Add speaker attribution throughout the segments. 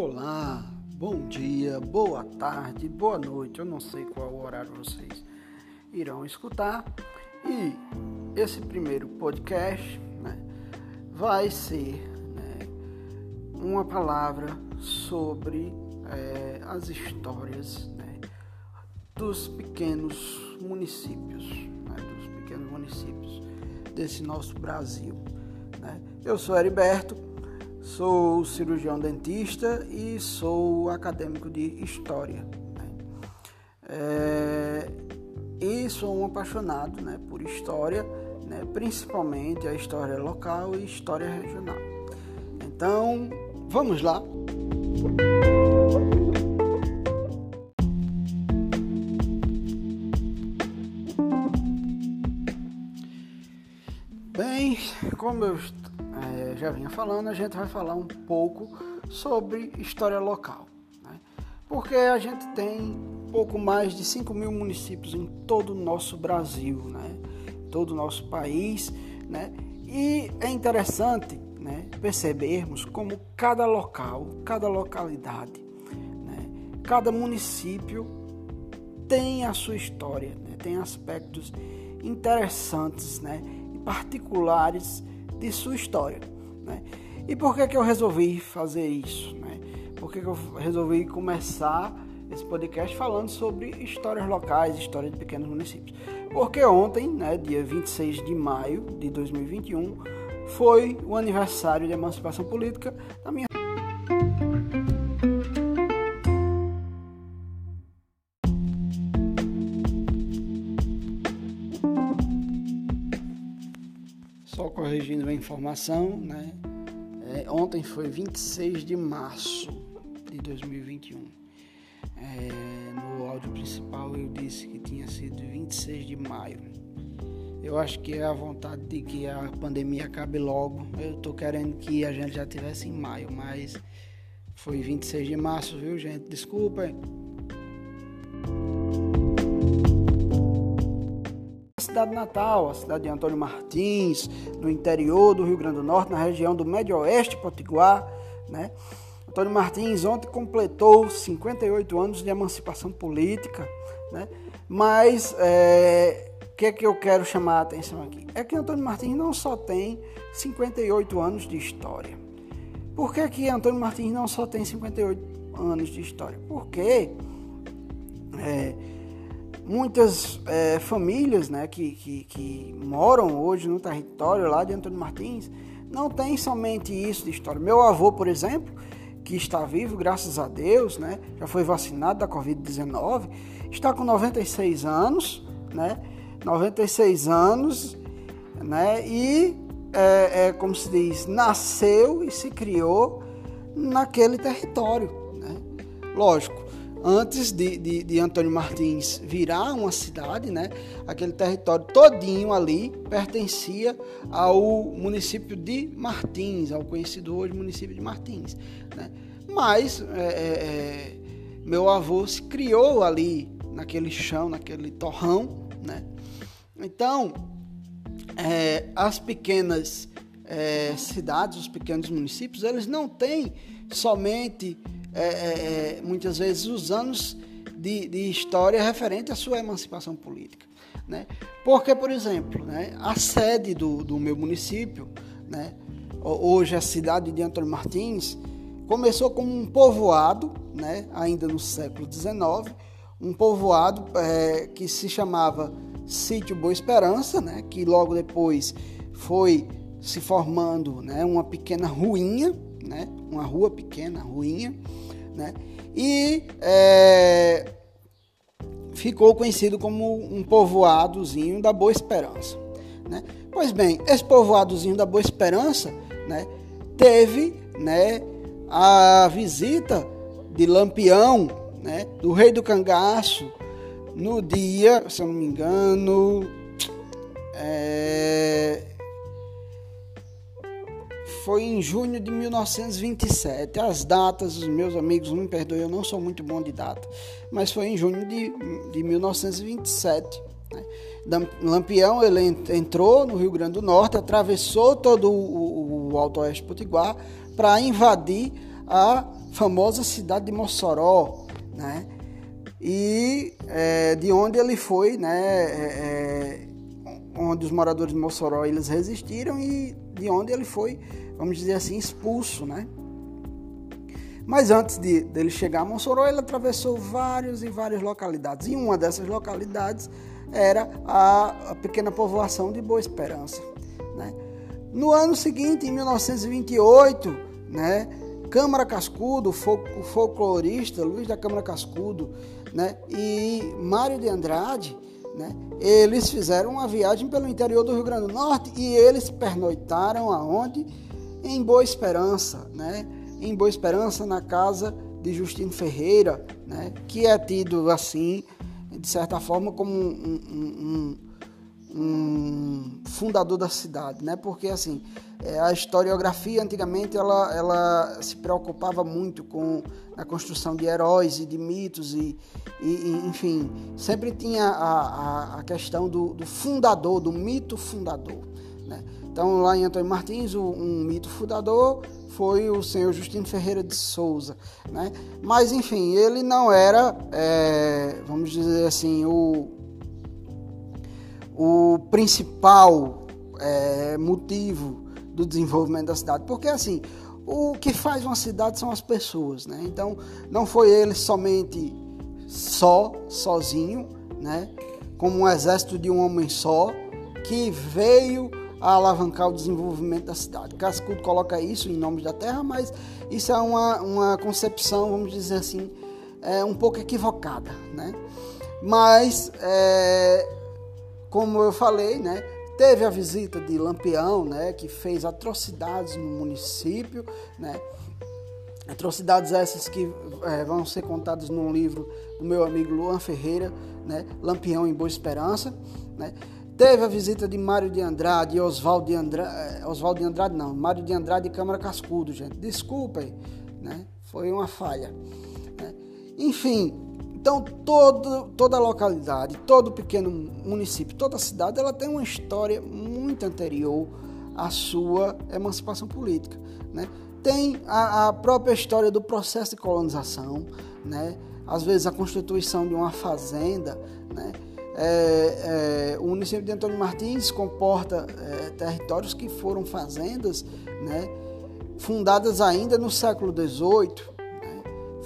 Speaker 1: Olá, bom dia, boa tarde, boa noite. Eu não sei qual horário vocês irão escutar. E esse primeiro podcast né, vai ser né, uma palavra sobre é, as histórias né, dos pequenos municípios, né, dos pequenos municípios desse nosso Brasil. Né. Eu sou Heriberto Sou cirurgião dentista e sou acadêmico de história. Né? É, e sou um apaixonado né, por história, né, principalmente a história local e história regional. Então, vamos lá! Bem, como eu é, já vinha falando, a gente vai falar um pouco sobre história local. Né? Porque a gente tem pouco mais de 5 mil municípios em todo o nosso Brasil, né? todo o nosso país. Né? E é interessante né, percebermos como cada local, cada localidade, né, cada município tem a sua história, né, tem aspectos interessantes né, e particulares de sua história. Né? E por que, que eu resolvi fazer isso? Né? Por que, que eu resolvi começar esse podcast falando sobre histórias locais, história de pequenos municípios? Porque ontem, né, dia 26 de maio de 2021, foi o aniversário de emancipação política da minha Só corrigindo a informação, né? É, ontem foi 26 de março de 2021. É, no áudio principal eu disse que tinha sido 26 de maio. Eu acho que é a vontade de que a pandemia acabe logo. Eu tô querendo que a gente já tivesse em maio, mas foi 26 de março, viu, gente? Desculpa. Cidade natal, a cidade de Antônio Martins, no interior do Rio Grande do Norte, na região do Médio Oeste Potiguar, né? Antônio Martins ontem completou 58 anos de emancipação política, né? Mas é, o que é que eu quero chamar a atenção aqui? É que Antônio Martins não só tem 58 anos de história. Por que, que Antônio Martins não só tem 58 anos de história? Porque é, muitas é, famílias né, que, que, que, moram hoje no território lá de Antônio Martins não tem somente isso de história. Meu avô, por exemplo, que está vivo, graças a Deus, né, já foi vacinado da Covid-19, está com 96 anos, né, 96 anos, né, e é, é, como se diz, nasceu e se criou naquele território. Né? Lógico, antes de, de, de, Antônio Martins virar uma cidade, né, aquele território todinho ali pertencia ao município de Martins, ao conhecido hoje município de Martins. Né? Mas é, é, é, meu avô se criou ali naquele chão, naquele torrão, né? Então, é, as pequenas é, cidades, os pequenos municípios, eles não têm somente é, é, é, muitas vezes os anos de, de, história referente à sua emancipação política. Né? Porque, por exemplo, né, a sede do, do meu município, né, hoje a cidade de Antônio Martins, começou como um povoado, né, ainda no século XIX, um povoado é, que se chamava Sítio Boa Esperança, né, que logo depois foi se formando né, uma pequena ruinha, né, uma rua pequena, ruinha, né? E é, ficou conhecido como um povoadozinho da Boa Esperança. Né? Pois bem, esse povoadozinho da Boa Esperança né, teve né, a visita de Lampião, né, do rei do cangaço, no dia, se eu não me engano, é, foi em junho de 1927. As datas, os meus amigos me perdoem, eu não sou muito bom de data, mas foi em junho de, de 1927. Né? Lampião ele entrou no Rio Grande do Norte, atravessou todo o, o Alto Oeste Potiguar para invadir a famosa cidade de Mossoró, né? E é, de onde ele foi, né? É, onde os moradores de Mossoró eles resistiram e de onde ele foi, vamos dizer assim, expulso, né? Mas antes de dele chegar a Mossoró, ele atravessou várias e várias localidades. E uma dessas localidades era a, a pequena povoação de Boa Esperança. Né? No ano seguinte, em 1928, né, Câmara Cascudo, o folclorista Luiz da Câmara Cascudo né, e Mário de Andrade, né, eles fizeram uma viagem pelo interior do Rio Grande do Norte e eles pernoitaram aonde? Em Boa Esperança, né? Em Boa Esperança, na casa de Justino Ferreira, né? Que é tido assim, de certa forma, como um, um, um, um fundador da cidade, né? Porque assim, a historiografia antigamente ela, ela se preocupava muito com a construção de heróis e de mitos e, e enfim, sempre tinha a, a, a questão do, do, fundador, do mito fundador. Né? Então, lá em Antônio Martins, o, um mito fundador foi o senhor Justino Ferreira de Souza. Né? Mas, enfim, ele não era, é, vamos dizer assim, o, o principal é, motivo do desenvolvimento da cidade. Porque assim, o que faz uma cidade são as pessoas, né? Então, não foi ele somente só, sozinho, né? Como um exército de um homem só, que veio a alavancar o desenvolvimento da cidade. Cascudo coloca isso em nome da terra, mas isso é uma, uma concepção, vamos dizer assim, é um pouco equivocada, né? Mas, é, como eu falei, né? Teve a visita de Lampião, né, que fez atrocidades no município, né, atrocidades essas que é, vão ser contadas num livro do meu amigo Luan Ferreira, né, Lampião em Boa Esperança, né. Teve a visita de Mário de Andrade e Oswaldo de Andrade, é, Oswaldo de Andrade não, Mário de Andrade e Câmara Cascudo, gente. Desculpem, né? Foi uma falha. Né? Enfim, então, todo, toda localidade, todo pequeno município, toda cidade, ela tem uma história muito anterior à sua emancipação política. Né? Tem a, a própria história do processo de colonização, né? às vezes a constituição de uma fazenda. Né? É, é, o município de Antônio Martins comporta é, territórios que foram fazendas né? fundadas ainda no século XVIII,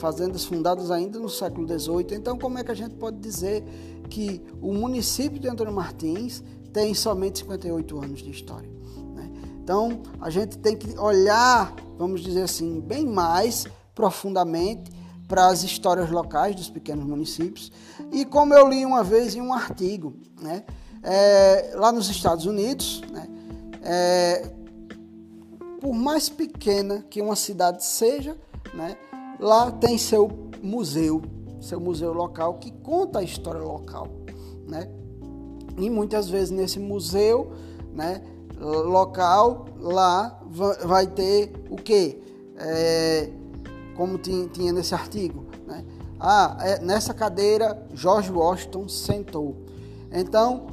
Speaker 1: fazendas fundadas ainda no século XVIII. Então, como é que a gente pode dizer que o município de Antônio Martins tem somente 58 anos de história? Né? Então, a gente tem que olhar, vamos dizer assim, bem mais profundamente para as histórias locais dos pequenos municípios. E como eu li uma vez em um artigo, né, é, lá nos Estados Unidos, né, é, por mais pequena que uma cidade seja, né, Lá tem seu museu, seu museu local que conta a história local, né? E muitas vezes nesse museu, né, local, lá vai ter o que? É, como tinha nesse artigo, né? Ah, é, nessa cadeira George Washington sentou. Então,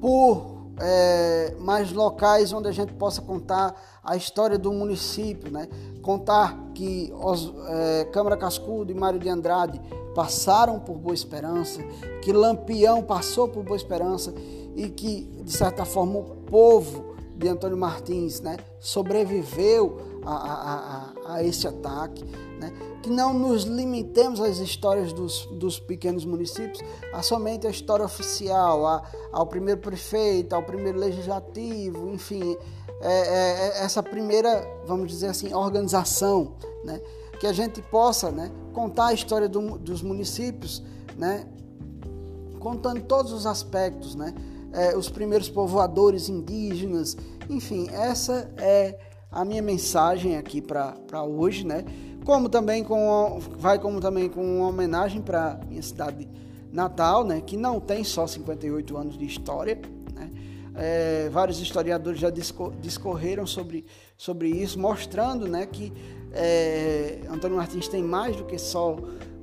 Speaker 1: por é, mais locais onde a gente possa contar a história do município, né? contar que os, é, Câmara Cascudo e Mário de Andrade passaram por Boa Esperança, que Lampião passou por Boa Esperança e que, de certa forma, o povo de Antônio Martins né, sobreviveu a, a, a, a esse ataque. Né? Que não nos limitemos às histórias dos, dos pequenos municípios, a somente a história oficial, a, ao primeiro prefeito, ao primeiro legislativo, enfim, é, é, é, essa primeira, vamos dizer assim, organização, né? que a gente possa né, contar a história do, dos municípios, né, contando todos os aspectos, né, é, os primeiros povoadores indígenas, enfim, essa é a minha mensagem aqui para hoje, né? Como também com vai como também com uma homenagem para minha cidade natal, né? Que não tem só 58 anos de história, é, vários historiadores já discorreram sobre, sobre isso, mostrando né, que é, Antônio Martins tem mais do que só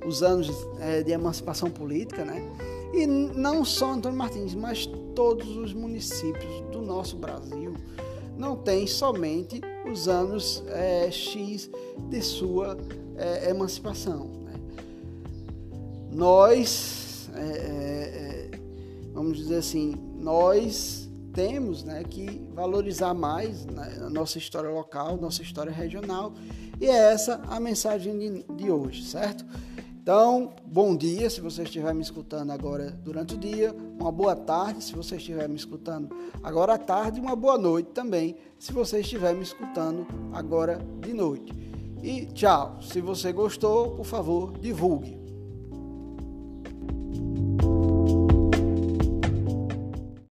Speaker 1: os anos é, de emancipação política, né? E não só Antônio Martins, mas todos os municípios do nosso Brasil não têm somente os anos é, X de sua é, emancipação. Né? Nós, é, vamos dizer assim, nós temos né, que valorizar mais né, a nossa história local, nossa história regional, e é essa a mensagem de, de hoje, certo? Então, bom dia se você estiver me escutando agora durante o dia, uma boa tarde se você estiver me escutando agora à tarde, uma boa noite também se você estiver me escutando agora de noite. E tchau. Se você gostou, por favor, divulgue.